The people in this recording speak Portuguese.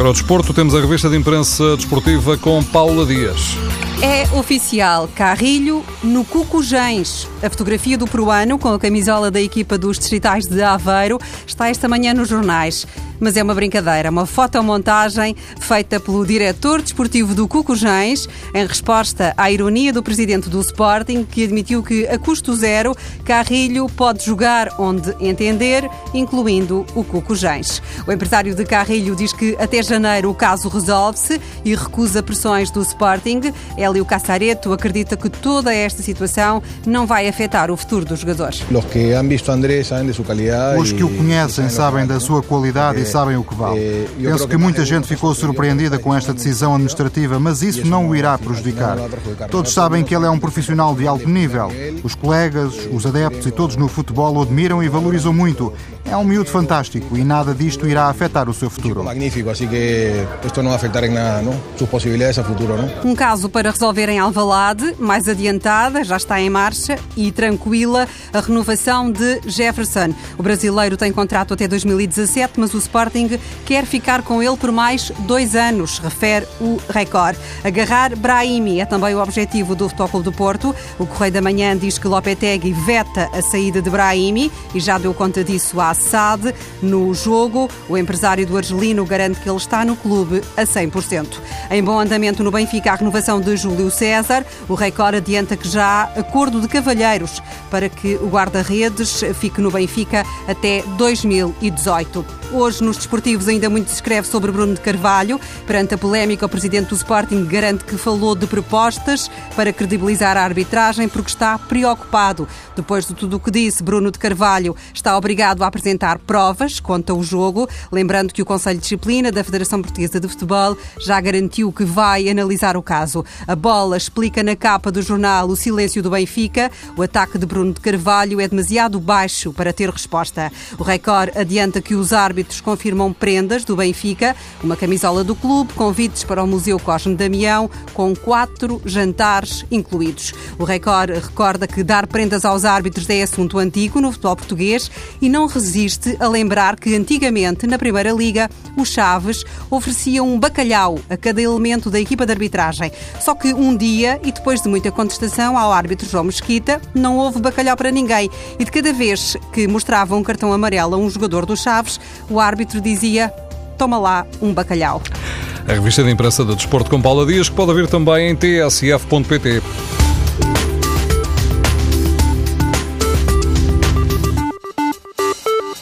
agora ao desporto, temos a revista de imprensa desportiva com Paula Dias. É oficial, Carrilho no Cucujães. A fotografia do peruano com a camisola da equipa dos distritais de Aveiro está esta manhã nos jornais mas é uma brincadeira, uma fotomontagem feita pelo diretor desportivo do Cucujães, em resposta à ironia do presidente do Sporting, que admitiu que, a custo zero, Carrilho pode jogar onde entender, incluindo o Cucujães. O empresário de Carrilho diz que até janeiro o caso resolve-se e recusa pressões do Sporting. Hélio Cassareto acredita que toda esta situação não vai afetar o futuro dos jogadores. Os que han visto Andrés sabem de sua qualidade. Os que o conhecem sabem da sua qualidade e sabem o que vale. Eh, Penso que muita gente ficou surpreendida com esta decisão administrativa, mas isso não o irá prejudicar. Todos sabem que ele é um profissional de alto nível. Os colegas, os adeptos e todos no futebol o admiram e valorizam muito. É um miúdo fantástico e nada disto irá afetar o seu futuro. Magnífico, assim que isto não afetar em nada, não? Suas possibilidades a futuro, não? Um caso para resolver em Alvalade, mais adiantada, já está em marcha e tranquila a renovação de Jefferson. O brasileiro tem contrato até 2017, mas o Sport Sporting quer ficar com ele por mais dois anos, refere o Record. Agarrar Brahimi é também o objetivo do Futebol do Porto. O Correio da Manhã diz que Lopetegui veta a saída de Brahimi e já deu conta disso à SAD. No jogo, o empresário do argelino garante que ele está no clube a 100%. Em bom andamento no Benfica, a renovação de Júlio César. O Record adianta que já há acordo de cavalheiros para que o guarda-redes fique no Benfica até 2018. Hoje, nos desportivos, ainda muito se escreve sobre Bruno de Carvalho. Perante a polémica, o presidente do Sporting garante que falou de propostas para credibilizar a arbitragem porque está preocupado. Depois de tudo o que disse, Bruno de Carvalho está obrigado a apresentar provas contra o jogo. Lembrando que o Conselho de Disciplina da Federação Portuguesa de Futebol já garantiu que vai analisar o caso. A bola explica na capa do jornal o silêncio do Benfica. O ataque de Bruno de Carvalho é demasiado baixo para ter resposta. O Record adianta que os árbitros árbitros confirmam prendas do Benfica, uma camisola do clube, convites para o Museu Cosme Damião, com quatro jantares incluídos. O Record recorda que dar prendas aos árbitros é assunto antigo no futebol português e não resiste a lembrar que antigamente, na Primeira Liga, os Chaves ofereciam um bacalhau a cada elemento da equipa de arbitragem. Só que um dia, e depois de muita contestação ao árbitro João Mesquita, não houve bacalhau para ninguém. E de cada vez que mostrava um cartão amarelo a um jogador dos Chaves, o árbitro dizia: toma lá um bacalhau. A revista de imprensa do Desporto com Paula Dias, que pode ver também em tsf.pt.